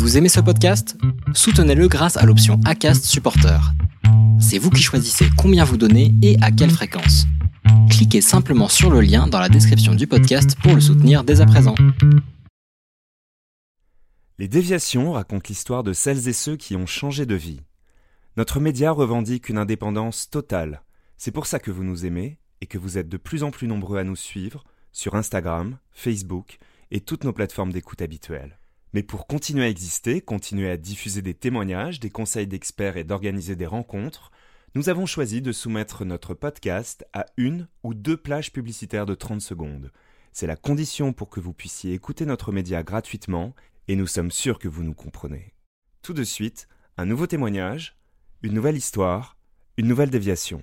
Vous aimez ce podcast? Soutenez-le grâce à l'option ACAST Supporter. C'est vous qui choisissez combien vous donnez et à quelle fréquence. Cliquez simplement sur le lien dans la description du podcast pour le soutenir dès à présent. Les déviations racontent l'histoire de celles et ceux qui ont changé de vie. Notre média revendique une indépendance totale. C'est pour ça que vous nous aimez et que vous êtes de plus en plus nombreux à nous suivre sur Instagram, Facebook et toutes nos plateformes d'écoute habituelles. Mais pour continuer à exister, continuer à diffuser des témoignages, des conseils d'experts et d'organiser des rencontres, nous avons choisi de soumettre notre podcast à une ou deux plages publicitaires de 30 secondes. C'est la condition pour que vous puissiez écouter notre média gratuitement et nous sommes sûrs que vous nous comprenez. Tout de suite, un nouveau témoignage, une nouvelle histoire, une nouvelle déviation.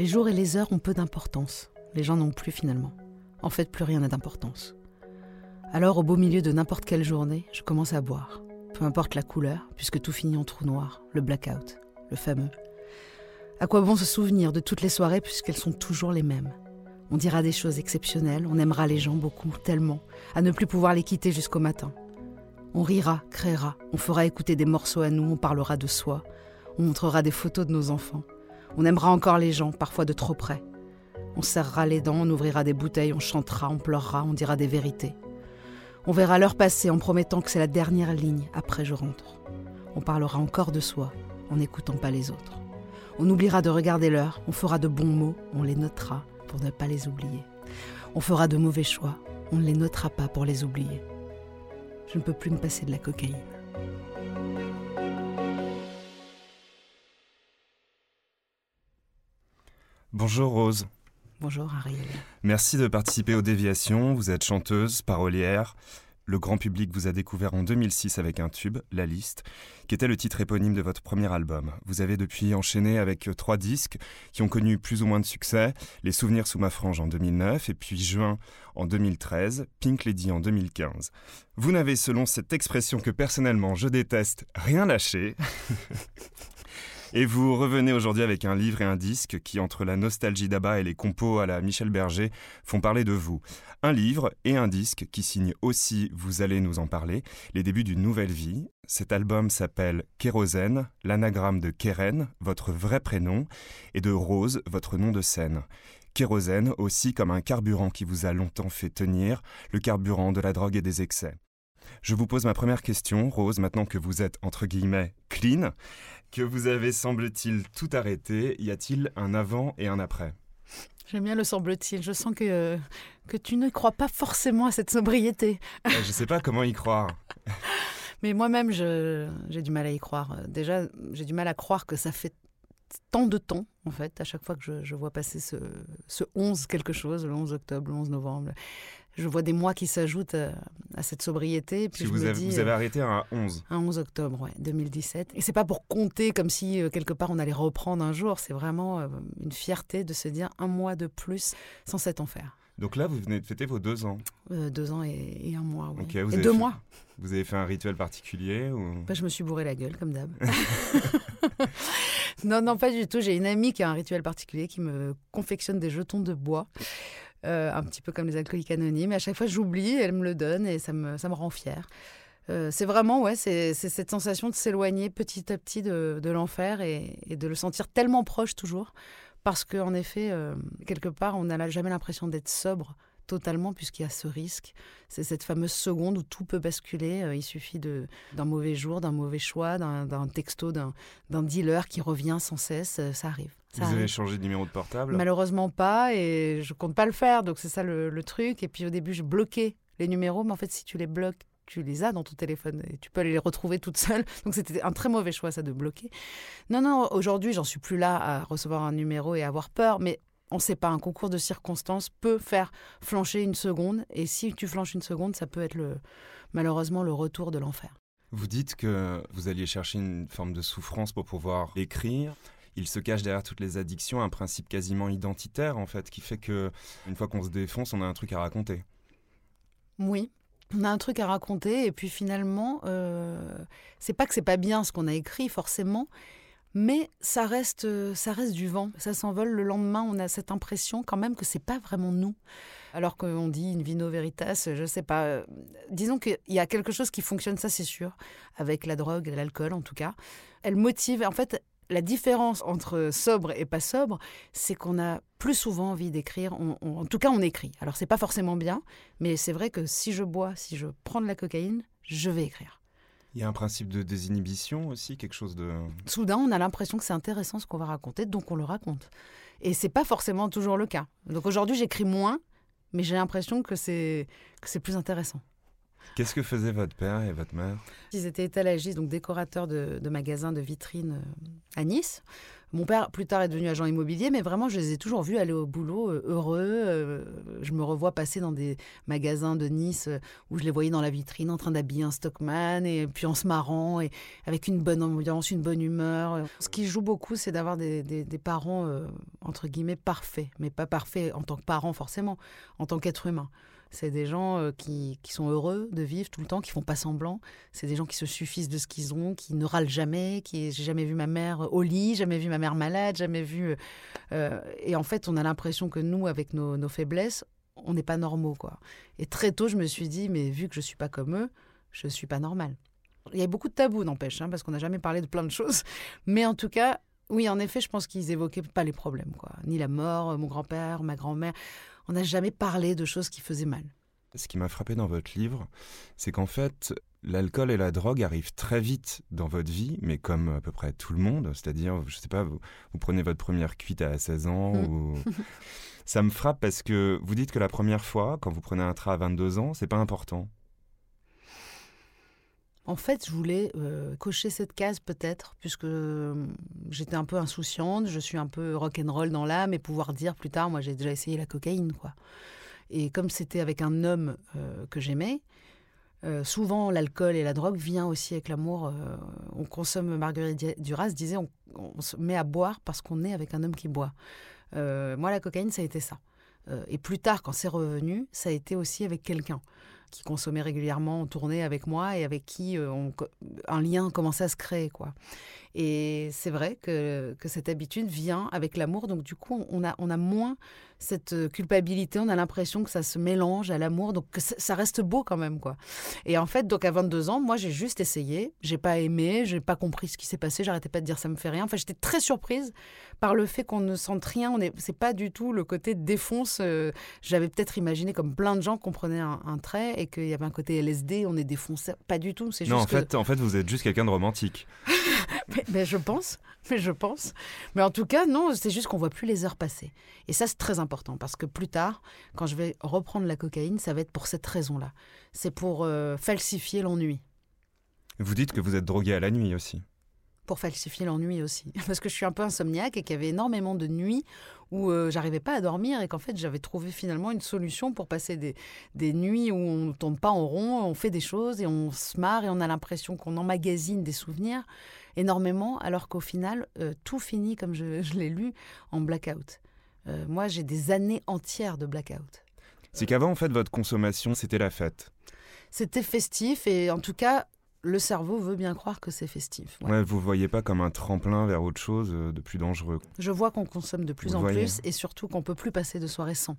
Les jours et les heures ont peu d'importance. Les gens n'ont plus finalement. En fait, plus rien n'a d'importance. Alors, au beau milieu de n'importe quelle journée, je commence à boire. Peu importe la couleur, puisque tout finit en trou noir, le blackout, le fameux. À quoi bon se souvenir de toutes les soirées puisqu'elles sont toujours les mêmes? On dira des choses exceptionnelles, on aimera les gens beaucoup, tellement, à ne plus pouvoir les quitter jusqu'au matin. On rira, créera, on fera écouter des morceaux à nous, on parlera de soi, on montrera des photos de nos enfants. On aimera encore les gens, parfois de trop près. On serrera les dents, on ouvrira des bouteilles, on chantera, on pleurera, on dira des vérités. On verra l'heure passer en promettant que c'est la dernière ligne, après je rentre. On parlera encore de soi, en n'écoutant pas les autres. On oubliera de regarder l'heure, on fera de bons mots, on les notera pour ne pas les oublier. On fera de mauvais choix, on ne les notera pas pour les oublier. Je ne peux plus me passer de la cocaïne. Bonjour Rose. Bonjour Ariel. Merci de participer aux déviations. Vous êtes chanteuse, parolière. Le grand public vous a découvert en 2006 avec un tube, La Liste, qui était le titre éponyme de votre premier album. Vous avez depuis enchaîné avec trois disques qui ont connu plus ou moins de succès. Les Souvenirs sous ma frange en 2009 et puis Juin en 2013, Pink Lady en 2015. Vous n'avez, selon cette expression que personnellement je déteste, rien lâché. Et vous revenez aujourd'hui avec un livre et un disque qui, entre la nostalgie d'Abba et les compos à la Michel Berger, font parler de vous. Un livre et un disque qui signent aussi, vous allez nous en parler, les débuts d'une nouvelle vie. Cet album s'appelle Kérosène, l'anagramme de Keren, votre vrai prénom, et de Rose, votre nom de scène. Kérosène aussi comme un carburant qui vous a longtemps fait tenir, le carburant de la drogue et des excès. Je vous pose ma première question, Rose, maintenant que vous êtes entre guillemets clean, que vous avez semble-t-il tout arrêté, y a-t-il un avant et un après? J'aime bien le semble-t-il. Je sens que, que tu ne crois pas forcément à cette sobriété. Je ne sais pas comment y croire. Mais moi-même, j'ai du mal à y croire. Déjà, j'ai du mal à croire que ça fait tant de temps, en fait, à chaque fois que je, je vois passer ce, ce 11 quelque chose, le 11 octobre, le 11 novembre je vois des mois qui s'ajoutent à, cette sobriété. Puis vous, avez, vous, avez, arrêté un 11 Un 11 octobre, ouais, 2017. Et c'est pas pour compter comme si euh, quelque part on allait reprendre un jour. C'est vraiment euh, une fierté de se dire un mois de plus sans cet enfer. Donc là, vous venez de fêter vos deux ans. Euh, deux ans et, un mois, oui. et deux mois. Vous avez fait un rituel particulier ou... Bah, je me suis bourré la gueule, comme d'hab. non, non, pas du tout. J'ai une amie qui a un rituel particulier qui me confectionne des jetons de bois. Euh, un petit peu comme les alcooliques anonymes. Et à chaque fois, j'oublie, elle me le donne et ça me, ça me rend fière. Euh, c'est vraiment, ouais, c'est cette sensation de s'éloigner petit à petit de, de l'enfer et, de le sentir tellement proche toujours. Parce qu'en effet, euh, quelque part, on n'a jamais l'impression d'être sobre totalement puisqu'il y a ce risque. C'est cette fameuse seconde où tout peut basculer. il suffit d'un mauvais jour, d'un mauvais choix, d'un texto, d'un dealer qui revient sans cesse. ça arrive. Vous avez changé de numéro de portable? Malheureusement pas, et je compte pas le faire, donc c'est ça le, truc. Et puis au début, je bloquais les numéros, mais en fait, si tu les bloques, tu les as dans ton téléphone et tu peux aller les retrouver toutes seules. Donc c'était un très mauvais choix ça de bloquer. Non, non, aujourd'hui j'en suis plus là à recevoir un numéro et avoir peur, mais on ne sait pas, un concours de circonstances peut faire flancher une seconde, et si tu flanches une seconde, ça peut être le, malheureusement le retour de l'enfer. Vous dites que vous alliez chercher une forme de souffrance pour pouvoir écrire. Il se cache derrière toutes les addictions un principe quasiment identitaire en fait, qui fait que une fois qu'on se défonce, on a un truc à raconter. Oui, on a un truc à raconter et puis finalement, euh, c'est pas que c'est pas bien ce qu'on a écrit forcément, mais ça reste, ça reste du vent, ça s'envole. Le lendemain, on a cette impression quand même que c'est pas vraiment nous. Alors qu'on dit une vino veritas, je sais pas. Disons qu'il y a quelque chose qui fonctionne, ça c'est sûr, avec la drogue l'alcool en tout cas. Elle motive, en fait, la différence entre sobre et pas sobre, c'est qu'on a plus souvent envie d'écrire. en tout cas, on écrit. Alors, c'est pas forcément bien, mais c'est vrai que si je bois, si je prends de la cocaïne, je vais écrire. Il y a un principe de désinhibition aussi, quelque chose de. Soudain, on a l'impression que c'est intéressant ce qu'on va raconter, donc on le raconte. Et c'est pas forcément toujours le cas. Donc aujourd'hui, j'écris moins, mais j'ai l'impression que c'est que c'est plus intéressant. Qu'est-ce que faisaient votre père et votre mère? Ils étaient étalagistes, donc décorateurs de, magasins de vitrines euh, à Nice. Mon père, plus tard, est devenu agent immobilier, mais vraiment, je les ai toujours vus aller au boulot euh, heureux. Euh, je me revois passer dans des magasins de Nice où je les voyais dans la vitrine en train d'habiller un stockman, et puis en se marrant, et avec une bonne ambiance, une bonne humeur. Ce qui joue beaucoup, c'est d'avoir des, parents, entre guillemets, parfaits, mais pas parfaits en tant que parents forcément, en tant qu'être humain. C'est des gens euh, qui, sont heureux de vivre tout le temps, qui font pas semblant. C'est des gens qui se suffisent de ce qu'ils ont, qui ne râlent jamais. Qui j'ai jamais vu ma mère au lit, jamais vu ma mère malade, jamais vu. Euh, euh, et en fait, on a l'impression que nous, avec nos, faiblesses, on n'est pas normaux, quoi. Et très tôt, je me suis dit, mais vu que je suis pas comme eux, je suis pas normal. Il y a beaucoup de tabous, n'empêche, hein, parce qu'on n'a jamais parlé de plein de choses. Mais en tout cas, oui, en effet, je pense qu'ils évoquaient pas les problèmes, quoi. Ni la mort, mon grand-père, ma grand-mère on n'a jamais parlé de choses qui faisaient mal. Ce qui m'a frappé dans votre livre, c'est qu'en fait, l'alcool et la drogue arrivent très vite dans votre vie, mais comme à peu près tout le monde, c'est-à-dire, je sais pas, vous, prenez votre première cuite à 16 ans, ou... ça me frappe parce que vous dites que la première fois, quand vous prenez un train à 22 ans, c'est pas important. En fait, je voulais euh, cocher cette case peut-être, puisque euh, j'étais un peu insouciante, je suis un peu rock'n'roll dans l'âme, et pouvoir dire plus tard, moi j'ai déjà essayé la cocaïne, quoi. Et comme c'était avec un homme euh, que j'aimais, souvent l'alcool et la drogue vient aussi avec l'amour. on consomme, Marguerite Duras disait, on, on, se met à boire parce qu'on est avec un homme qui boit. moi, la cocaïne, ça a été ça. et plus tard, quand c'est revenu, ça a été aussi avec quelqu'un qui consommait régulièrement, tournait avec moi et avec qui euh, on, un lien commençait à se créer. quoi. Et c'est vrai que, que, cette habitude vient avec l'amour, donc du coup, on a, on a moins cette euh, culpabilité, on a l'impression que ça se mélange à l'amour, donc que ça reste beau quand même. quoi. Et en fait, donc à 22 ans, moi, j'ai juste essayé, j'ai pas aimé, j'ai pas compris ce qui s'est passé, j'arrêtais pas de dire ça me fait rien. Enfin, j'étais très surprise par le fait qu'on ne sente rien, on est, c'est pas du tout le côté défonce. Euh, j'avais peut-être imaginé comme plein de gens comprenaient un, un trait et qu'il y avait un côté LSD, on est défoncé. Pas du tout. C'est non, en fait, en fait, vous êtes juste quelqu'un de romantique. mais, je pense, mais je pense. Mais en tout cas, non, c'est juste qu'on voit plus les heures passer. Et ça, c'est très important parce que plus tard, quand je vais reprendre la cocaïne, ça va être pour cette raison-là. C'est pour euh, falsifier l'ennui. Vous dites que vous êtes drogué à la nuit aussi pour falsifier l'ennui aussi. Parce que je suis un peu insomniaque et qu'il y avait énormément de nuits où euh, j'arrivais pas à dormir et qu'en fait j'avais trouvé finalement une solution pour passer des, des nuits où on ne tombe pas en rond, on fait des choses et on se marre et on a l'impression qu'on emmagasine des souvenirs énormément alors qu'au final euh, tout finit comme je, je l'ai lu en blackout. Euh, moi j'ai des années entières de blackout. C'est qu'avant en fait votre consommation c'était la fête. C'était festif et en tout cas le cerveau veut bien croire que c'est festif. Ouais. vous voyez pas comme un tremplin vers autre chose euh, de plus dangereux. Je vois qu'on consomme de plus en plus et surtout qu'on peut plus passer de soirée sans.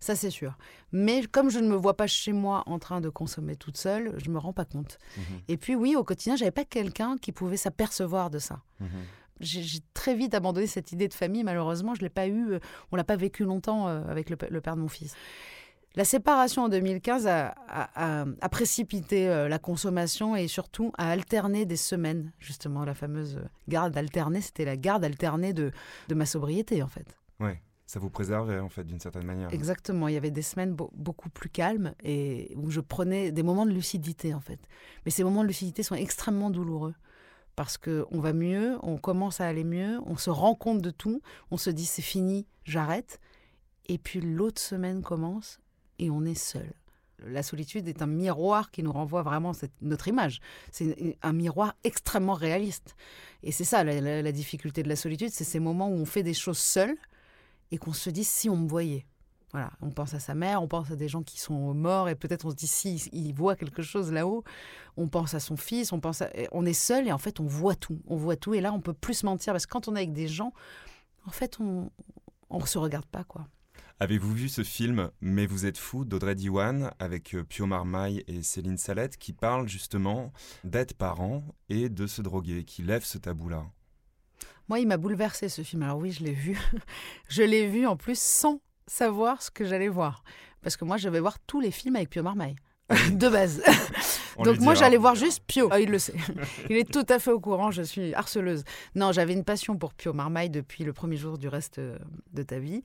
Ça c'est sûr. Mais comme je ne me vois pas chez moi en train de consommer toute seule, je me rends pas compte. Mhm. Et puis oui, au quotidien, j'avais pas quelqu'un qui pouvait s'apercevoir de ça. Mhm. J'ai très vite abandonné cette idée de famille. Malheureusement, je l'ai pas eu. Euh, on l'a pas vécu longtemps euh, avec le père de mon fils. La séparation en 2015 a, précipité euh, la consommation et surtout a alterné des semaines, justement, la fameuse garde alternée. C'était la garde alternée de, ma sobriété, en fait. Ouais. Ça vous préservait en fait d'une certaine manière. Exactement, il y avait des semaines beaucoup plus calmes et où je prenais des moments de lucidité en fait. Mais ces moments de lucidité sont extrêmement douloureux parce qu'on va mieux, on commence à aller mieux, on se rend compte de tout, on se dit c'est fini, j'arrête. Et puis l'autre semaine commence et on est seul. La solitude est un miroir qui nous renvoie vraiment notre image. C'est un miroir extrêmement réaliste. Et c'est ça la, difficulté de la solitude, c'est ces moments où on fait des choses seul et qu'on se dit si on me voyait. Voilà, on pense à sa mère, on pense à des gens qui sont morts et peut-être on se dit si il voit quelque chose là-haut. On pense à son fils, on pense, on est seul et en fait on voit tout, on voit tout et là on peut plus mentir parce que quand on est avec des gens, en fait on on se regarde pas quoi. Avez-vous vu ce film Mais vous êtes fou d'Audrey Diwan avec euh, Pio Marmaille et Céline Salette qui parle justement d'être parent et de se droguer, qui lève ce tabou-là? Moi, il m'a bouleversé ce film. Alors oui, je l'ai vu. je l'ai vu en plus sans savoir ce que j'allais voir. Parce que moi, je vais voir tous les films avec Pio Marmaille. de base. Donc moi, j'allais voir juste Pio. Ah, il le sait. il est tout à fait au courant, je suis harceleuse. Non, j'avais une passion pour Pio Marmaille depuis le premier jour du reste euh, de ta vie.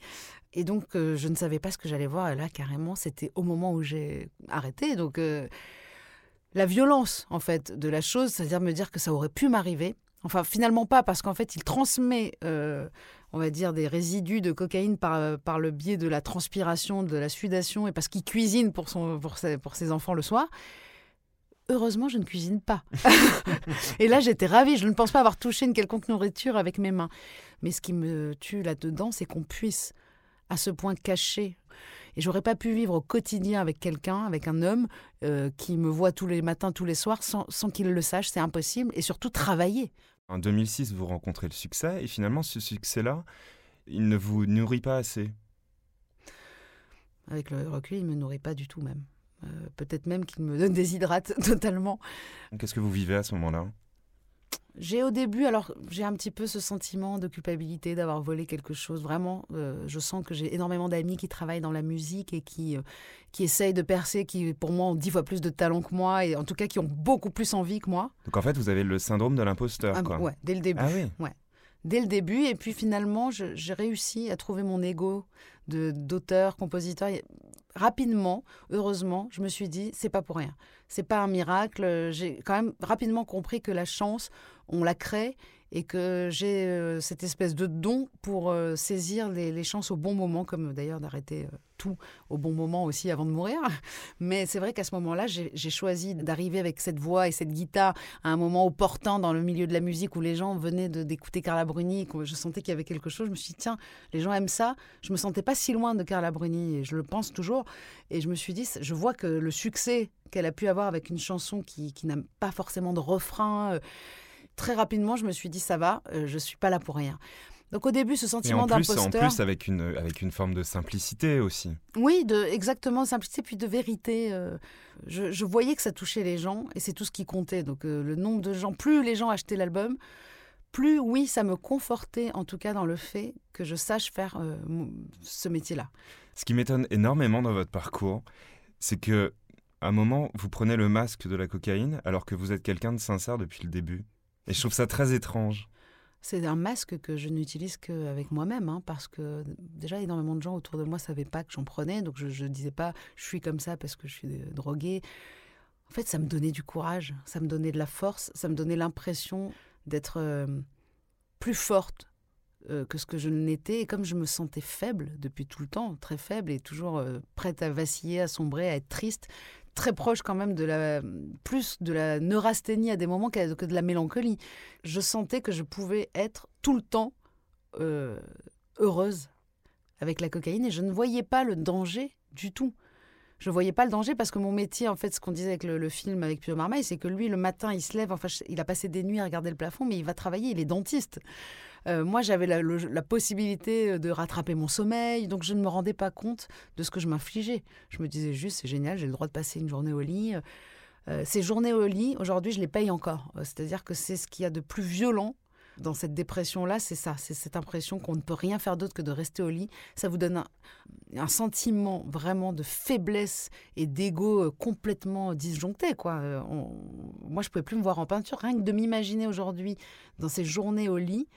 Et donc, euh, je ne savais pas ce que j'allais voir. Et là, carrément, c'était au moment où j'ai arrêté. Donc, euh, la violence, en fait, de la chose, c'est-à-dire me dire que ça aurait pu m'arriver. Enfin, finalement pas, parce qu'en fait, il transmet, on va dire, des résidus de cocaïne par, par le biais de la transpiration, de la sudation, et parce qu'il cuisine pour, son, pour, pour ses enfants le soir heureusement, je ne cuisine pas. et là, j'étais ravie. Je ne pense pas avoir touché une quelconque nourriture avec mes mains. Mais ce qui me tue là-dedans, c'est qu'on puisse à ce point cacher. Et j'aurais pas pu vivre au quotidien avec quelqu'un, avec un homme euh, qui me voit tous les matins, tous les soirs, sans, sans qu'il le sache. C'est impossible. Et surtout, travailler. En 2006, vous rencontrez le succès. Et finalement, ce succès-là, il ne vous nourrit pas assez. Avec le recul, il ne me nourrit pas du tout même. Euh, peut-être même qu'il me déshydrate totalement. Qu'est-ce que vous vivez à ce moment-là? J'ai au début, alors j'ai un petit peu ce sentiment de culpabilité d'avoir volé quelque chose. Vraiment, euh, je sens que j'ai énormément d'amis qui travaillent dans la musique et qui, euh, qui essayent de percer, qui pour moi ont dix fois plus de talent que moi et en tout cas qui ont beaucoup plus envie que moi. Donc en fait, vous avez le syndrome de l'imposteur. Ah, ouais, dès le début. Ah oui. Ouais. Dès le début, et puis finalement, j'ai réussi à trouver mon ego d'auteur, compositeur rapidement, heureusement, je me suis dit, c'est pas pour rien. C'est pas un miracle. J'ai quand même rapidement compris que la chance, on la crée et que j'ai euh, cette espèce de don pour euh, saisir les, chances au bon moment, comme d'ailleurs d'arrêter euh, tout au bon moment aussi avant de mourir. Mais c'est vrai qu'à ce moment-là, j'ai choisi d'arriver avec cette voix et cette guitare à un moment opportun dans le milieu de la musique où les gens venaient d'écouter Carla Bruni, je sentais qu'il y avait quelque chose. Je me suis dit, tiens, les gens aiment ça. Je me sentais pas si loin de Carla Bruni et je le pense toujours. Et je me suis dit, je vois que le succès qu'elle a pu avoir avec une chanson qui, qui n'a pas forcément de refrain très rapidement, je me suis dit, ça va, euh, je suis pas là pour rien. Donc au début, ce sentiment d'imposteur. En plus, avec une, avec une forme de simplicité aussi. Oui, de, exactement, simplicité, puis de vérité. Euh, je, voyais que ça touchait les gens, et c'est tout ce qui comptait. Donc euh, le nombre de gens, plus les gens achetaient l'album, plus oui, ça me confortait en tout cas dans le fait que je sache faire ce métier-là. Ce qui m'étonne énormément dans votre parcours, c'est que à un moment, vous prenez le masque de la cocaïne alors que vous êtes quelqu'un de sincère depuis le début. Et je trouve ça très étrange. C'est un masque que je n'utilise qu'avec moi-même, hein, parce que déjà énormément de gens autour de moi ne savaient pas que j'en prenais, donc je ne disais pas je suis comme ça parce que je suis droguée. En fait, ça me donnait du courage, ça me donnait de la force, ça me donnait l'impression d'être euh, plus forte euh, que ce que je n'étais. Et comme je me sentais faible depuis tout le temps, très faible et toujours euh, prête à vaciller, à sombrer, à être triste, très proche quand même de la plus de la neurasthénie à des moments que de la mélancolie. Je sentais que je pouvais être tout le temps euh, heureuse avec la cocaïne et je ne voyais pas le danger du tout. Je voyais pas le danger parce que mon métier, en fait, ce qu'on disait avec le, film avec Pio Marmaille, c'est que lui, le matin, il se lève, enfin, il a passé des nuits à regarder le plafond, mais il va travailler, il est dentiste. Euh, moi, j'avais la, possibilité de rattraper mon sommeil, donc je ne me rendais pas compte de ce que je m'infligeais. Je me disais juste, c'est génial, j'ai le droit de passer une journée au lit. Euh, ces journées au lit, aujourd'hui, je les paye encore. Euh, c'est-à-dire que c'est ce qu'il y a de plus violent dans cette dépression-là, c'est ça, c'est cette impression qu'on ne peut rien faire d'autre que de rester au lit. Ça vous donne un, sentiment vraiment de faiblesse et d'ego complètement disjoncté. Moi, je pouvais plus me voir en peinture. Rien que de m'imaginer aujourd'hui dans ces journées au lit,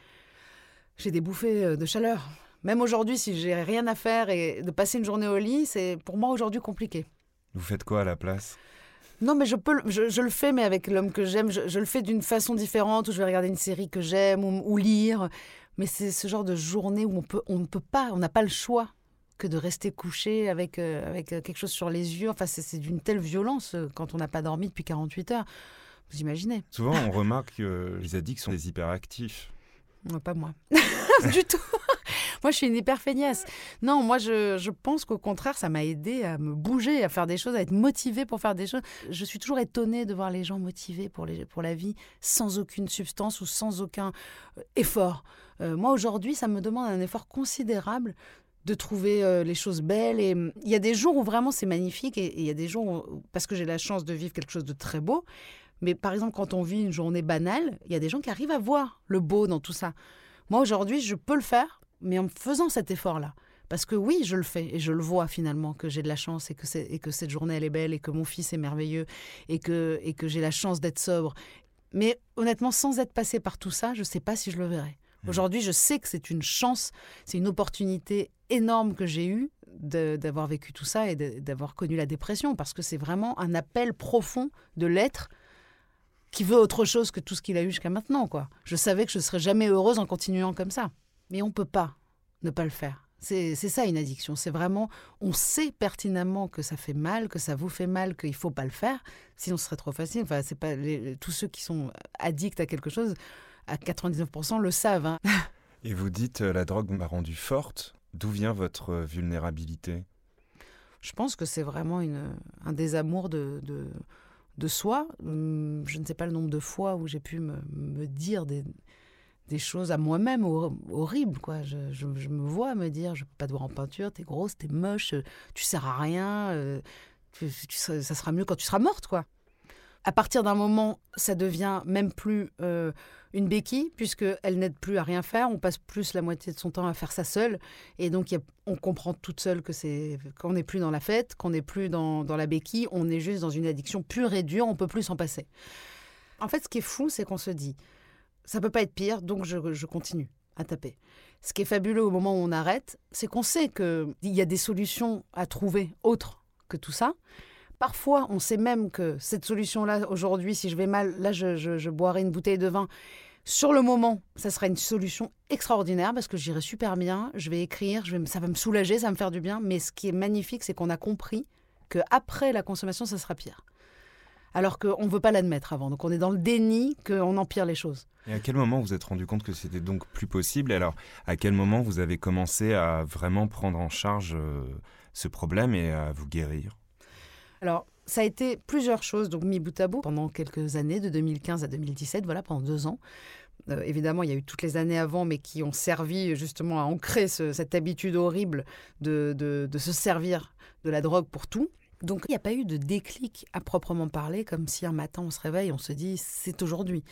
j'ai des bouffées euh, de chaleur. Même aujourd'hui, si j'ai rien à faire et de passer une journée au lit, c'est pour moi aujourd'hui compliqué. Vous faites quoi à la place? Non, mais je, peux, le- je, je le fais, mais avec l'homme que j'aime. Je, je le fais d'une façon différente, où je vais regarder une série que j'aime ou, ou lire. Mais c'est ce genre de journée où on peut, on ne peut pas, on n'a pas le choix que de rester couché avec, euh, avec euh, quelque chose sur les yeux. Enfin, c'est d'une telle violence quand on n'a pas dormi depuis 48 heures. Vous imaginez? Souvent, on remarque que les addicts sont des hyperactifs. Non, Pas moi. du tout. moi, je suis une hyper feignasse. Non, moi, je, je pense qu'au contraire, ça m'a aidé à me bouger, à faire des choses, à être motivée pour faire des choses. Je suis toujours étonnée de voir les gens motivés pour, les, pour la vie, sans aucune substance ou sans aucun euh, effort. Euh, moi, aujourd'hui, ça me demande un effort considérable de trouver euh, les choses belles. Et hum, il y a des jours où vraiment c'est magnifique, et il y a des jours où, parce que j'ai la chance de vivre quelque chose de très beau. Mais par exemple, quand on vit une journée banale, il y a des gens qui arrivent à voir le beau dans tout ça. Moi, aujourd'hui, je peux le faire, mais en faisant cet effort-là. Parce que oui, je le fais et je le vois finalement que j'ai de la chance et que, c'est- et que cette journée, elle est belle et que mon fils est merveilleux et que, et que j'ai la chance d'être sobre. Mais honnêtement, sans être passé par tout ça, je ne sais pas si je le verrai. Aujourd'hui, je sais que c'est une chance, c'est une opportunité énorme que j'ai eue d'avoir vécu tout ça et d'avoir connu la dépression, parce que c'est vraiment un appel profond de l'être qui veut autre chose que tout ce qu'il a eu jusqu'à maintenant. quoi. Je savais que je ne serais jamais heureuse en continuant comme ça. Mais on ne peut pas ne pas le faire. C'est ça une addiction. C'est vraiment, on sait pertinemment que ça fait mal, que ça vous fait mal, qu'il faut pas le faire. Sinon, ce serait trop facile. Enfin, c'est pas les- tous ceux qui sont addicts à quelque chose, à 99% le savent. hein. Et vous dites, euh, la drogue m'a rendue forte. D'où vient votre euh, vulnérabilité? Je pense que c'est vraiment une, un désamour de, de, de soi. Hum, Je ne sais pas le nombre de fois où j'ai pu me, dire des, choses à moi-même hor- horribles. Quoi. Je, me vois me dire, je peux pas te voir en peinture, t'es grosse, t'es moche, tu sers à rien, euh, ça sera mieux quand tu seras morte. quoi. À partir d'un moment, ça devient même plus euh, une béquille, puisqu'elle n'aide plus à rien faire. On passe plus la moitié de son temps à faire ça seule. Et donc, on comprend toute seule que c'est qu'on n'est plus dans la fête, qu'on n'est plus dans, dans la béquille, on est juste dans une addiction pure et dure, on peut plus s'en passer. En fait, ce qui est fou, c'est qu'on se dit, ça peut pas être pire, donc je, je continue à taper. Ce qui est fabuleux au moment où on arrête, c'est qu'on sait qu'il y a des solutions à trouver autres que tout ça. Parfois, on sait même que cette solution-là, aujourd'hui, si je vais mal, là, je, boirai une bouteille de vin. Sur le moment, ça sera une solution extraordinaire parce que j'irai super bien, je vais écrire, ça va me soulager, ça va me faire du bien. Mais ce qui est magnifique, c'est qu'on a compris que après la consommation, ça sera pire. Alors qu'on ne veut pas l'admettre avant. Donc on est dans le déni qu'on empire les choses. Et à quel moment vous êtes rendu compte que c'était donc plus possible? Alors, à quel moment vous avez commencé à vraiment prendre en charge euh, ce problème et à vous guérir? Alors, ça a été plusieurs choses, donc mis bout à bout, pendant quelques années, de 2015 à 2017, voilà, pendant deux ans. Euh, évidemment, il y a eu toutes les années avant, mais qui ont servi justement à ancrer ce- cette habitude horrible de, de- de se servir de la drogue pour tout. Donc, il n'y a pas eu de déclic à proprement parler, comme si un matin on se réveille, on se dit c'est aujourd'hui.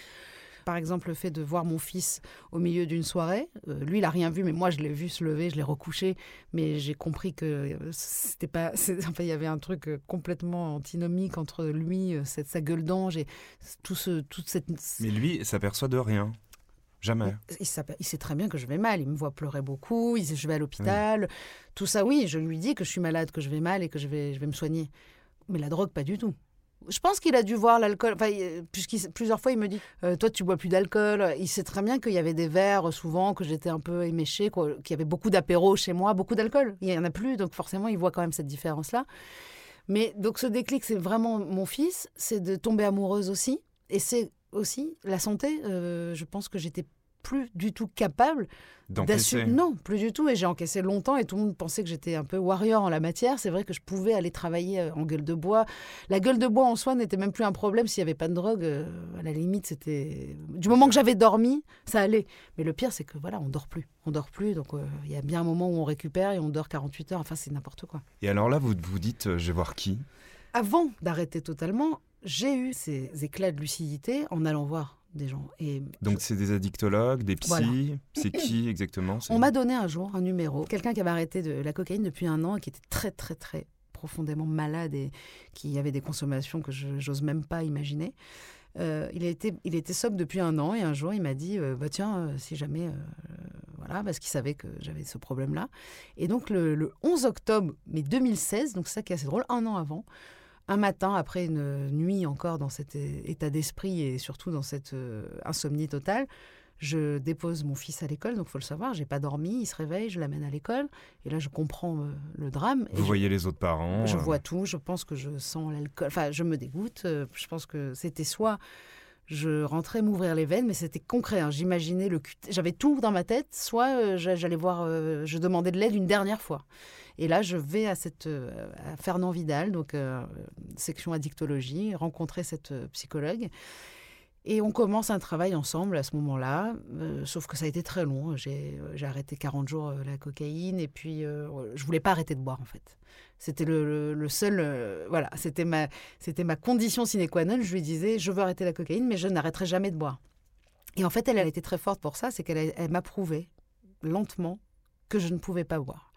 Par exemple, le fait de voir mon fils au milieu d'une soirée, euh, lui, il a rien vu, mais moi, je l'ai vu se lever, je l'ai recouché, mais j'ai compris que euh, c'était pas. Enfin, il y avait un truc euh, complètement antinomique entre lui, cette, sa gueule d'ange et tout ce, toute cette. Mais lui, s'aperçoit de rien. Jamais. Il, il sait très bien que je vais mal. Il me voit pleurer beaucoup. Il sait que je vais à l'hôpital. Tout ça, oui, je lui dis que je suis malade, que je vais mal et que je vais, je vais me soigner. Mais la drogue, pas du tout. Je pense qu'il a dû voir l'alcool. Enfin, puisqu'il- plusieurs fois, il me dit euh, Toi, tu bois plus d'alcool. Il sait très bien qu'il y avait des verres, euh, souvent, que j'étais un peu éméchée, qu'il y avait beaucoup d'apéros chez moi, beaucoup d'alcool. Il n'y en a plus, donc forcément, il voit quand même cette différence-là. Mais donc, ce déclic, c'est vraiment mon fils. C'est de tomber amoureuse aussi. Et c'est aussi la santé. Euh, je pense que j'étais plus du tout capable d'assumer. Non, plus du tout. Et j'ai encaissé longtemps et tout le monde pensait que j'étais un peu warrior en la matière. C'est vrai que je pouvais aller travailler euh, en gueule de bois. La gueule de bois en soi n'était même plus un problème s'il n'y avait pas de drogue. euh, à la limite, c'était. Du moment que j'avais dormi, ça allait. Mais le pire, c'est que voilà, on dort plus. On dort plus. Donc euh, il y a bien un moment où on récupère et on dort 48 heures. Enfin, c'est n'importe quoi. Et alors là, vous vous dites, euh, je vais voir qui? Avant d'arrêter totalement, j'ai eu ces éclats de lucidité en allant voir des gens. Et Donc c'est des addictologues, des psys. Voilà. C'est qui exactement On m'a donné un jour un numéro, quelqu'un qui avait arrêté de la cocaïne depuis un an et qui était très très très profondément malade et qui avait des consommations que j'ose même pas imaginer. Euh, il, été, il était sobre depuis un an et un jour il m'a dit euh, bah tiens euh, si jamais voilà parce qu'il savait que j'avais ce problème-là. Et donc le, le 11 octobre, mais 2016, donc c'est ça qui est assez drôle, un an avant, un matin, après une nuit encore dans cet état d'esprit et surtout dans cette euh, insomnie totale, je dépose mon fils à l'école, donc il faut le savoir, j'ai pas dormi, il se réveille, je l'amène à l'école, et là je comprends euh, le drame. Vous voyez les autres parents Je euh. vois tout, je pense que je sens l'alcool, enfin je me dégoûte, je pense que c'était soit je rentrais m'ouvrir les veines, mais c'était concret. Hein. J'imaginais le J'avais tout dans ma tête. Soit j'allais voir, je demandais de l'aide une dernière fois. Et là, je vais à, cette, à Fernand Vidal, donc section addictologie, rencontrer cette psychologue. Et on commence un travail ensemble à ce moment-là, euh, sauf que ça a été très long. J'ai euh, arrêté 40 jours euh, la cocaïne et puis je voulais pas arrêter de boire en fait. C'était le, seul, voilà, c'était ma, condition sine qua non. Je lui disais, je veux arrêter la cocaïne, mais je n'arrêterai jamais de boire. Et en fait, elle, elle était très forte pour ça, c'est qu'elle m'a prouvé lentement que je ne pouvais pas boire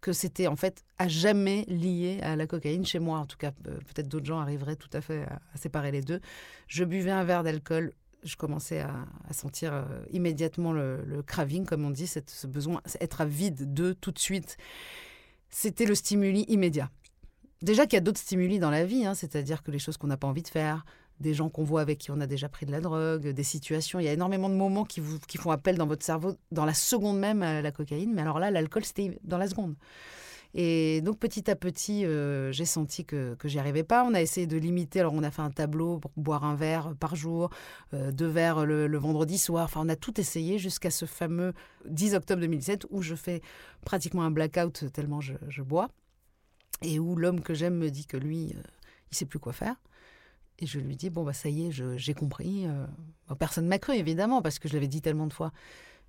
que c'était en fait à jamais lié à la cocaïne chez moi. En tout cas, peut-être d'autres gens arriveraient tout à fait à, séparer les deux. Je buvais un verre d'alcool, je commençais à, sentir euh, immédiatement le, craving, comme on dit, ce besoin, être à vide de tout de suite. C'était le stimuli immédiat. Déjà qu'il y a d'autres stimuli dans la vie, hein, c'est-à-dire que les choses qu'on n'a pas envie de faire, des gens qu'on voit avec qui on a déjà pris de la drogue, des situations. Il y a énormément de moments qui, vous, qui font appel dans votre cerveau dans la seconde même à la cocaïne. Mais alors là, l'alcool, c'était dans la seconde. Et donc petit à petit, euh, j'ai senti que, que j'y arrivais pas. On a essayé de limiter. Alors on a fait un tableau pour boire un verre par jour, euh, deux verres le, vendredi soir. Enfin, on a tout essayé jusqu'à ce fameux 10 octobre 2017 où je fais pratiquement un blackout tellement je, je bois. Et où l'homme que j'aime me dit que lui, euh, il sait plus quoi faire. Et je lui dis, bon, bah, ça y est, j'ai compris. Euh. personne ne m'a cru, évidemment, parce que je l'avais dit tellement de fois.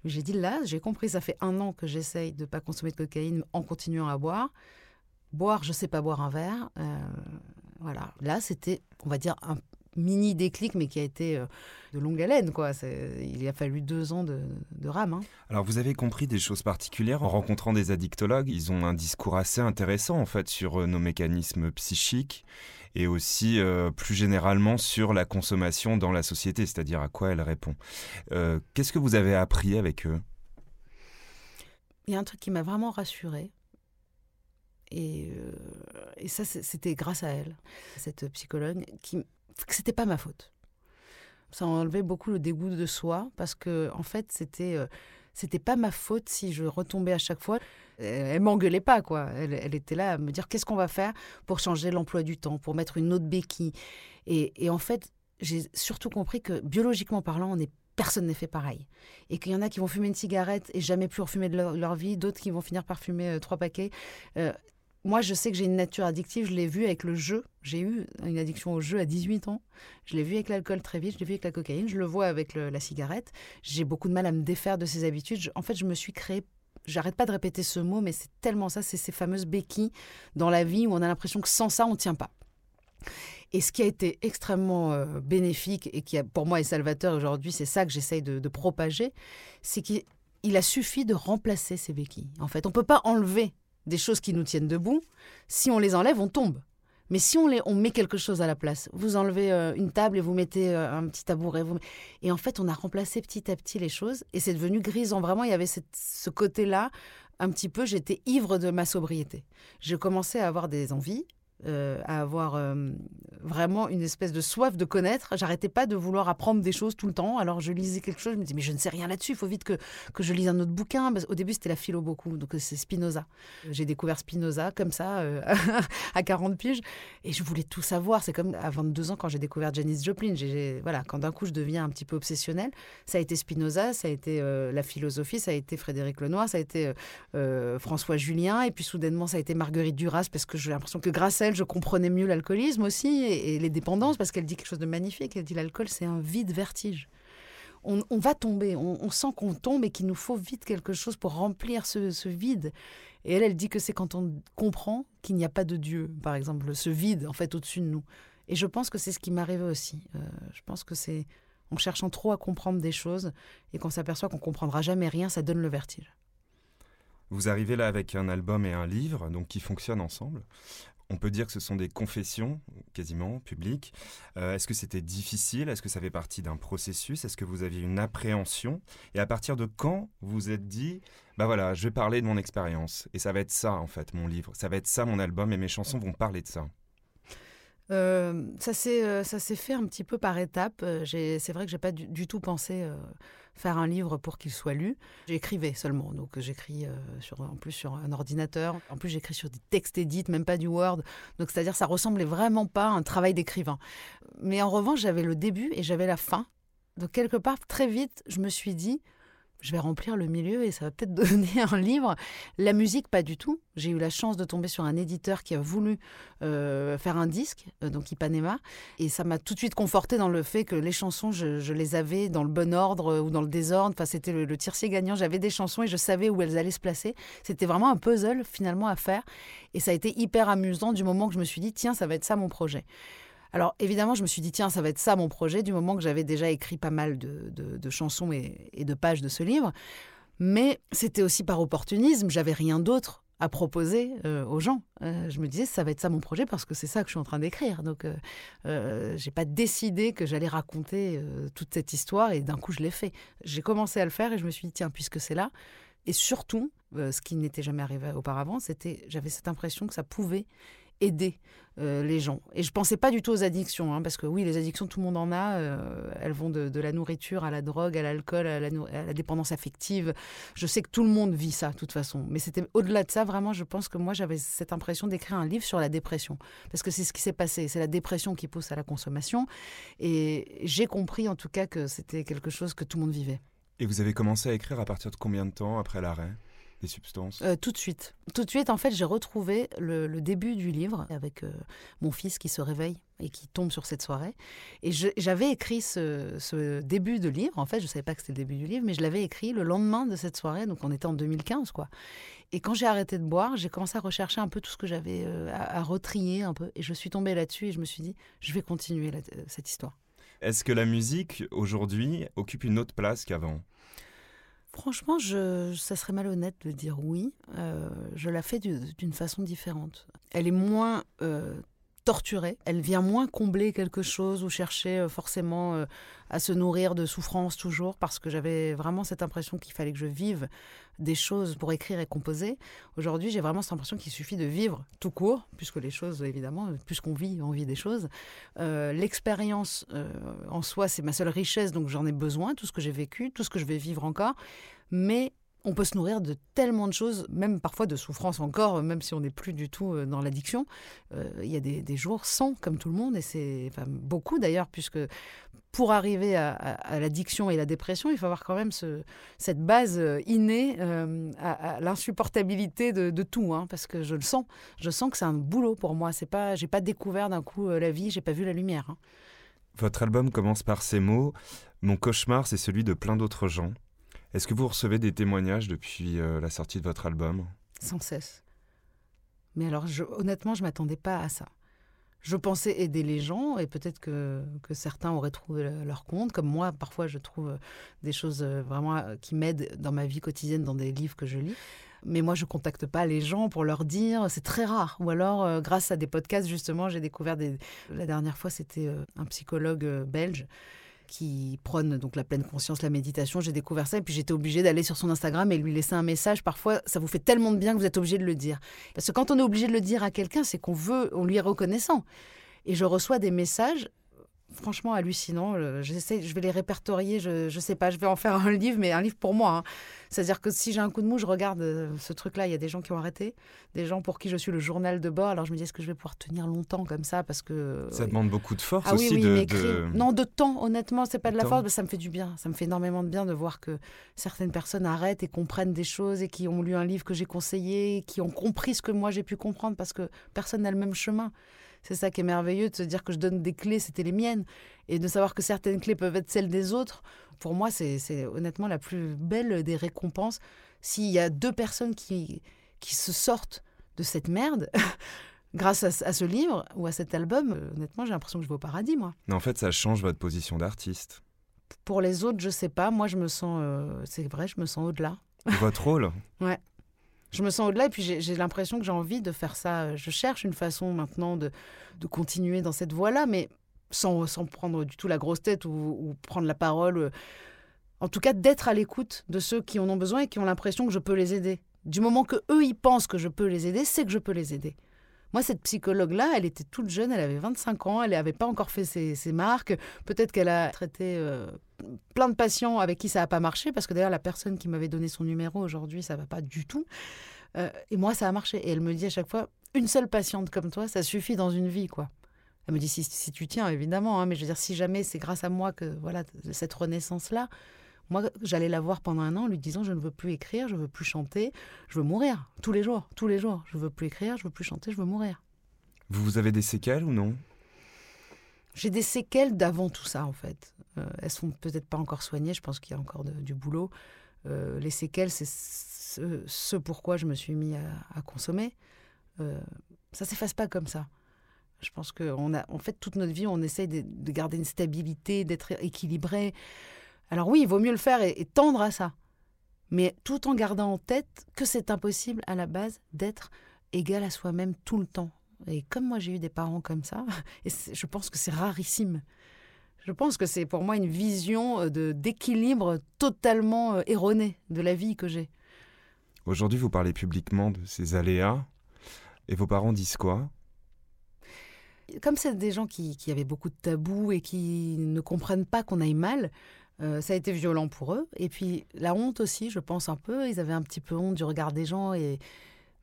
J'ai dit, là, j'ai compris, ça fait un an que j'essaye de ne pas consommer de cocaïne en continuant à boire. Boire, je sais pas boire un verre. Euh, voilà. Là, c'était, on va dire, un mini déclic, mais qui a été euh, de longue haleine. Quoi. Il a fallu deux ans de, rame. Hein. Alors, vous avez compris des choses particulières en rencontrant des addictologues. Ils ont un discours assez intéressant, en fait, sur nos mécanismes psychiques et aussi euh, plus généralement sur la consommation dans la société, c'est-à-dire à quoi elle répond. Euh, qu'est-ce que vous avez appris avec eux? Il y a un truc qui m'a vraiment rassurée. Et, euh, et ça, c'était grâce à elle, cette psychologue, qui, que c'était pas ma faute. Ça a enlevé beaucoup le dégoût de soi parce que, en fait, c'était c'était pas ma faute si je retombais à chaque fois. Elle m'engueulait pas, quoi. Elle, était là à me dire qu'est-ce qu'on va faire pour changer l'emploi du temps, pour mettre une autre béquille? Et, en fait, j'ai surtout compris que biologiquement parlant, on est personne n'est fait pareil. Et qu'il y en a qui vont fumer une cigarette et jamais plus refumer de leur, vie, d'autres qui vont finir par fumer euh, trois paquets. Euh, moi, je sais que j'ai une nature addictive, je l'ai vu avec le jeu. J'ai eu une addiction au jeu à 18 ans. Je l'ai vu avec l'alcool très vite, je l'ai vu avec la cocaïne, je le vois avec la cigarette. J'ai beaucoup de mal à me défaire de ces habitudes. en fait, je me suis créé j'arrête pas de répéter ce mot, mais c'est tellement ça, c'est ces fameuses béquilles dans la vie où on a l'impression que sans ça, on ne tient pas. Et ce qui a été extrêmement euh, bénéfique et qui, pour moi, est salvateur aujourd'hui, c'est ça que j'essaye de, de, propager, c'est qu'il a suffi de remplacer ces béquilles. En fait, on ne peut pas enlever des choses qui nous tiennent debout. Si on les enlève, on tombe. Mais si on, les, on met quelque chose à la place, vous enlevez euh, une table et vous mettez euh, un petit tabouret. Et en fait, on a remplacé petit à petit les choses et c'est devenu grisant. Vraiment, il y avait ce côté-là, un petit peu, j'étais ivre de ma sobriété. Je commençais à avoir des envies, euh, à avoir euh, vraiment une espèce de soif de connaître. J'arrêtais pas de vouloir apprendre des choses tout le temps. Alors je lisais quelque chose, je me disais mais je ne sais rien là-dessus, il faut vite que, que je lise un autre bouquin. Au début c'était la philo beaucoup, donc c'est Spinoza. J'ai découvert Spinoza comme ça euh, à 40 piges et je voulais tout savoir. C'est comme à 22 ans quand j'ai découvert Janis Joplin. voilà, quand d'un coup je deviens un petit peu obsessionnel, ça a été Spinoza, ça a été la philosophie, ça a été Frédéric Lenoir, ça a été François Julien et puis soudainement ça a été Marguerite Duras parce que j'ai l'impression que grâce à je comprenais mieux l'alcoolisme aussi et, les dépendances, parce qu'elle dit quelque chose de magnifique. Elle dit l'alcool, c'est un vide vertige. On, va tomber, on, sent qu'on tombe et qu'il nous faut vite quelque chose pour remplir ce, vide. Et elle, elle dit que c'est quand on comprend qu'il n'y a pas de Dieu, par exemple, ce vide en fait au-dessus de nous. Et je pense que c'est ce qui m'arrivait aussi. Euh, je pense que c'est en cherchant trop à comprendre des choses et qu'on s'aperçoit qu'on comprendra jamais rien, ça donne le vertige. Vous arrivez là avec un album et un livre, donc qui fonctionnent ensemble. On peut dire que ce sont des confessions, quasiment, publiques. Euh, est-ce que c'était difficile? Est-ce que ça fait partie d'un processus? Est-ce que vous aviez une appréhension? Et à partir de quand vous êtes dit, bah voilà, je vais parler de mon expérience. Et ça va être ça, en fait, mon livre. Ça va être ça, mon album, et mes chansons vont parler de ça. Euh, ça s'est euh, ça s'est fait un petit peu par étapes. Euh, c'est vrai que j'ai pas du, tout pensé faire un livre pour qu'il soit lu. J'écrivais seulement, donc j'écris en plus sur un ordinateur. En plus j'écris sur des textes édits, même pas du Word. Donc c'est-à-dire ça ressemblait vraiment pas à un travail d'écrivain. Mais en revanche j'avais le début et j'avais la fin. Donc quelque part très vite je me suis dit je vais remplir le milieu et ça va peut-être donner un livre. La musique, pas du tout. J'ai eu la chance de tomber sur un éditeur qui a voulu euh, faire un disque, euh, donc Ipanema, et ça m'a tout de suite conforté dans le fait que les chansons, je, les avais dans le bon ordre euh, ou dans le désordre. Enfin, c'était le, le tiercé gagnant. J'avais des chansons et je savais où elles allaient se placer. C'était vraiment un puzzle finalement à faire, et ça a été hyper amusant du moment que je me suis dit tiens, ça va être ça mon projet. Alors évidemment, je me suis dit, tiens, ça va être ça mon projet, du moment que j'avais déjà écrit pas mal de, chansons et, de pages de ce livre. Mais c'était aussi par opportunisme, j'avais rien d'autre à proposer euh, aux gens. Euh, je me disais, ça va être ça mon projet parce que c'est ça que je suis en train d'écrire. Donc, euh, euh j'ai pas décidé que j'allais raconter toute cette histoire et d'un coup, je l'ai fait. J'ai commencé à le faire et je me suis dit, tiens, puisque c'est là. Et surtout, ce qui n'était jamais arrivé auparavant, c'était, j'avais cette impression que ça pouvait aider euh, les gens. Et je pensais pas du tout aux addictions, hein, parce que oui, les addictions, tout le monde en a. Euh, elles vont de, la nourriture à la drogue, à l'alcool, à, la, dépendance affective. Je sais que tout le monde vit ça, de toute façon. Mais c'était au-delà de ça, vraiment, je pense que moi, j'avais cette impression d'écrire un livre sur la dépression. Parce que c'est ce qui s'est passé. C'est la dépression qui pousse à la consommation. Et j'ai compris, en tout cas, que c'était quelque chose que tout le monde vivait. Et vous avez commencé à écrire à partir de combien de temps après l'arrêt? Des substances euh, Tout de suite. Tout de suite, en fait, j'ai retrouvé le, début du livre avec euh, mon fils qui se réveille et qui tombe sur cette soirée. Et j'avais écrit ce, début de livre. En fait, je ne savais pas que c'était le début du livre, mais je l'avais écrit le lendemain de cette soirée. Donc, on était en 2015, quoi. Et quand j'ai arrêté de boire, j'ai commencé à rechercher un peu tout ce que j'avais euh, à, retrier un peu. Et je suis tombée là-dessus et je me suis dit, je vais continuer cette histoire. Est-ce que la musique, aujourd'hui, occupe une autre place qu'avant? Franchement, je, ça serait malhonnête de dire oui. Euh, je la fais d'une façon différente. Elle est moins euh, torturée, elle vient moins combler quelque chose ou chercher euh, forcément à se nourrir de souffrance toujours, parce que j'avais vraiment cette impression qu'il fallait que je vive des choses pour écrire et composer. Aujourd'hui, j'ai vraiment cette impression qu'il suffit de vivre tout court, puisque les choses, évidemment, puisqu'on vit, on vit des choses. Euh, l'expérience euh, en soi, c'est ma seule richesse, donc j'en ai besoin, tout ce que j'ai vécu, tout ce que je vais vivre encore. Mais on peut se nourrir de tellement de choses, même parfois de souffrance encore, même si on n'est plus du tout euh, dans l'addiction. Euh, il y a des, jours sans, comme tout le monde, et c'est beaucoup d'ailleurs, puisque pour arriver à, l'addiction et la dépression, il faut avoir quand même ce, cette base euh, innée à, l'insupportabilité de, tout, hein, parce que je le sens. Je sens que c'est un boulot pour moi. C'est pas, j'ai pas découvert d'un coup la vie, j'ai pas vu la lumière. Hein. Votre album commence par ces mots Mon cauchemar, c'est celui de plein d'autres gens. Est-ce que vous recevez des témoignages depuis euh, la sortie de votre album? Sans cesse. Mais alors, honnêtement, je m'attendais pas à ça. Je pensais aider les gens et peut-être que, que, certains auraient trouvé leur compte. Comme moi, parfois, je trouve euh, des choses euh, vraiment qui m'aident dans ma vie quotidienne, dans des livres que je lis. Mais moi, je ne contacte pas les gens pour leur dire. C'est très rare. Ou alors, grâce à des podcasts, justement, j'ai découvert des. La dernière fois, c'était un psychologue belge qui prône donc la pleine conscience, la méditation. J'ai découvert ça et puis j'étais obligée d'aller sur son Instagram et lui laisser un message. Parfois, ça vous fait tellement de bien que vous êtes obligé de le dire. Parce que quand on est obligé de le dire à quelqu'un, c'est qu'on veut, on lui est reconnaissant. Et je reçois des messages franchement hallucinant. J'essaie, je vais les répertorier, je ne sais pas, je vais en faire un livre, mais un livre pour moi. Hein. C'est-à-dire que si j'ai un coup de mou, je regarde euh, ce truc-là. Il y a des gens qui ont arrêté, des gens pour qui je suis le journal de bord. Alors je me dis, est-ce que je vais pouvoir tenir longtemps comme ça parce que ça demande beaucoup de force ah, aussi. Oui, de, de, Non, de temps. Honnêtement, c'est pas de, la force, mais ça me fait du bien. Ça me fait énormément de bien de voir que certaines personnes arrêtent et comprennent des choses et qui ont lu un livre que j'ai conseillé, qui ont compris ce que moi j'ai pu comprendre parce que personne n'a le même chemin. C'est ça qui est merveilleux de se dire que je donne des clés, c'était les miennes, et de savoir que certaines clés peuvent être celles des autres. Pour moi, c'est honnêtement la plus belle des récompenses. S'il y a deux personnes qui, qui se sortent de cette merde, grâce à, ce livre ou à cet album, euh, honnêtement, j'ai l'impression que je vais au paradis, moi. Mais en fait, ça change votre position d'artiste. Pour les autres, je sais pas. Moi, je me sens, euh, c'est vrai, je me sens au-delà. Votre rôle? Ouais. Je me sens au-delà et puis j'ai l'impression que j'ai envie de faire ça. Je cherche une façon maintenant de, de continuer dans cette voie-là, mais sans, sans, prendre du tout la grosse tête ou, prendre la parole. En tout cas, d'être à l'écoute de ceux qui en ont besoin et qui ont l'impression que je peux les aider. Du moment que eux, ils pensent que je peux les aider, c'est que je peux les aider. Moi, cette psychologue-là, elle était toute jeune, elle avait 25 ans, elle n'avait pas encore fait ses, marques. Peut-être qu'elle a traité euh, plein de patients avec qui ça n'a pas marché, parce que d'ailleurs, la personne qui m'avait donné son numéro aujourd'hui, ça va pas du tout. Euh, et moi, ça a marché. Et elle me dit à chaque fois, une seule patiente comme toi, ça suffit dans une vie, quoi. Elle me dit, si, si tu tiens, évidemment, hein, mais je veux dire, si jamais c'est grâce à moi que, voilà, cette renaissance-là, moi, j'allais la voir pendant un an en lui disant Je ne veux plus écrire, je ne veux plus chanter, je veux mourir. Tous les jours, tous les jours. Je ne veux plus écrire, je ne veux plus chanter, je veux mourir. Vous avez des séquelles ou non? J'ai des séquelles d'avant tout ça, en fait. Euh, elles sont peut-être pas encore soignées, je pense qu'il y a encore du boulot. Euh, les séquelles, c'est ce, pourquoi je me suis mis à, consommer. Euh, ça s'efface pas comme ça. Je pense qu'en en fait, toute notre vie, on essaye de, de garder une stabilité, d'être équilibré. Alors oui, il vaut mieux le faire et, tendre à ça. Mais tout en gardant en tête que c'est impossible à la base d'être égal à soi-même tout le temps. Et comme moi j'ai eu des parents comme ça, et je pense que c'est rarissime. Je pense que c'est pour moi une vision euh, de d'équilibre totalement euh, erronée de la vie que j'ai. Aujourd'hui, vous parlez publiquement de ces aléas, et vos parents disent quoi? Comme c'est des gens qui, qui, avaient beaucoup de tabous et qui ne comprennent pas qu'on aille mal, euh, ça a été violent pour eux. Et puis la honte aussi, je pense un peu. Ils avaient un petit peu honte du regard des gens. Et...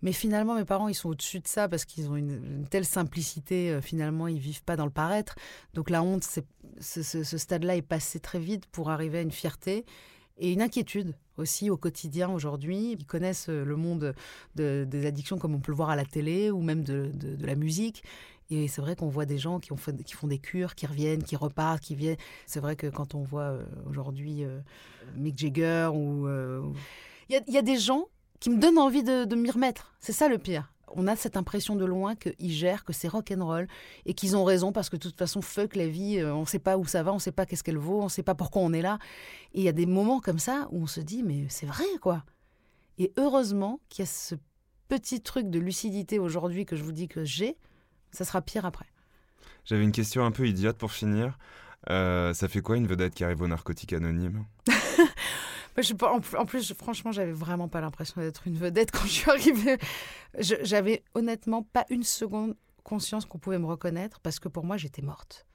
Mais finalement, mes parents, ils sont au-dessus de ça parce qu'ils ont une, telle simplicité. Euh, finalement, ils vivent pas dans le paraître. Donc la honte, c'est, ce, stade-là est passé très vite pour arriver à une fierté et une inquiétude aussi au quotidien aujourd'hui. Ils connaissent euh, le monde des addictions comme on peut le voir à la télé ou même de la musique. Et c'est vrai qu'on voit des gens qui, font des cures, qui reviennent, qui repartent, qui viennent. C'est vrai que quand on voit euh, aujourd'hui euh, Mick Jagger ou. Euh, il y, a des gens qui me donnent envie de, m'y remettre. C'est ça le pire. On a cette impression de loin qu'ils gèrent, que c'est rock'n'roll et qu'ils ont raison parce que de toute façon, fuck la vie, on ne sait pas où ça va, on ne sait pas qu'est-ce qu'elle vaut, on ne sait pas pourquoi on est là. Et il y a des moments comme ça où on se dit, mais c'est vrai quoi. Et heureusement qu'il y a ce petit truc de lucidité aujourd'hui que je vous dis que j'ai, ça sera pire après. J'avais une question un peu idiote pour finir. Euh, ça fait quoi une vedette qui arrive au narcotique anonyme en plus, franchement, j'avais vraiment pas l'impression d'être une vedette quand je suis arrivée. J'avais honnêtement pas une seconde conscience qu'on pouvait me reconnaître parce que pour moi, j'étais morte.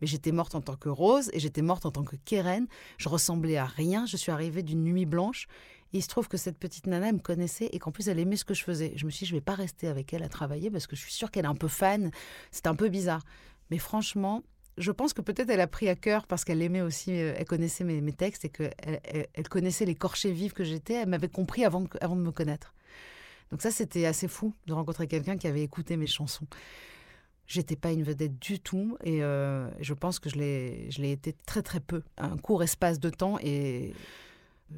Mais j'étais morte en tant que Rose et j'étais morte en tant que Keren. Je ressemblais à rien. Je suis arrivée d'une nuit blanche il se trouve que cette petite nana me connaissait et qu'en plus elle aimait ce que je faisais. Je me suis dit, je vais pas rester avec elle à travailler parce que je suis sûre qu'elle est un peu fan. C'est un peu bizarre. Mais franchement, je pense que peut-être elle a pris à cœur parce qu'elle aimait aussi, euh, elle connaissait mes, textes et qu'elle elle, connaissait les corchets vifs que j'étais. Elle m'avait compris avant avant de me connaître. Donc ça, c'était assez fou de rencontrer quelqu'un qui avait écouté mes chansons. J'étais pas une vedette du tout et euh, je pense que je l'ai été très très peu, un court espace de temps et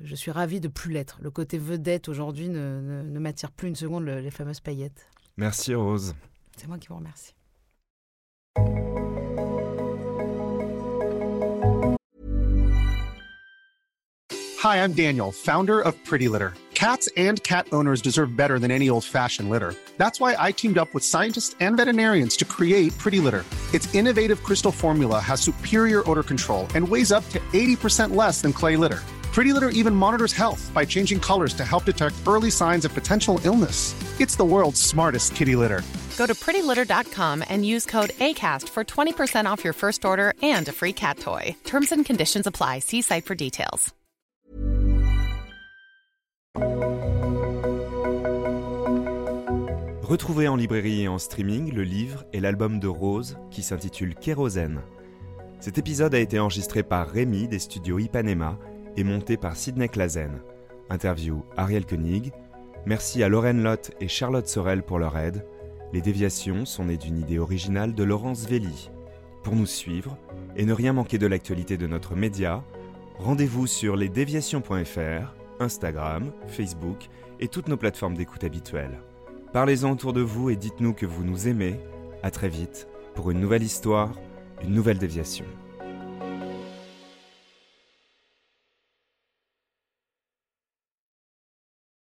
je suis ravie de plus l'être. Le côté vedette aujourd'hui ne, ne, m'attire plus une seconde, les fameuses paillettes. Merci Rose. C'est moi qui vous remercie. Hi, I'm Daniel, founder of Pretty Litter. Cats and cat owners deserve better than any old-fashioned litter. That's why I teamed up with scientists and veterinarians to create Pretty Litter. Its innovative crystal formula has superior odor control and weighs up to 80% less than clay litter. Pretty Litter even monitors health by changing colors to help detect early signs of potential illness. It's the world's smartest kitty litter. Go to prettylitter.com and use code ACAST for 20% off your first order and a free cat toy. Terms and conditions apply. See site for details. Retrouvez en librairie et en streaming le livre et l'album de Rose qui s'intitule Kérosène. Cet épisode a été enregistré par Rémi des studios Ipanema est monté par Sidney Clazen. Interview Ariel Koenig. Merci à Lorraine Lott et Charlotte Sorel pour leur aide. Les déviations sont nées d'une idée originale de Laurence Velli. Pour nous suivre et ne rien manquer de l'actualité de notre média, rendez-vous sur lesdéviations.fr, Instagram, Facebook et toutes nos plateformes d'écoute habituelles. Parlez-en autour de vous et dites-nous que vous nous aimez. À très vite pour une nouvelle histoire, une nouvelle déviation.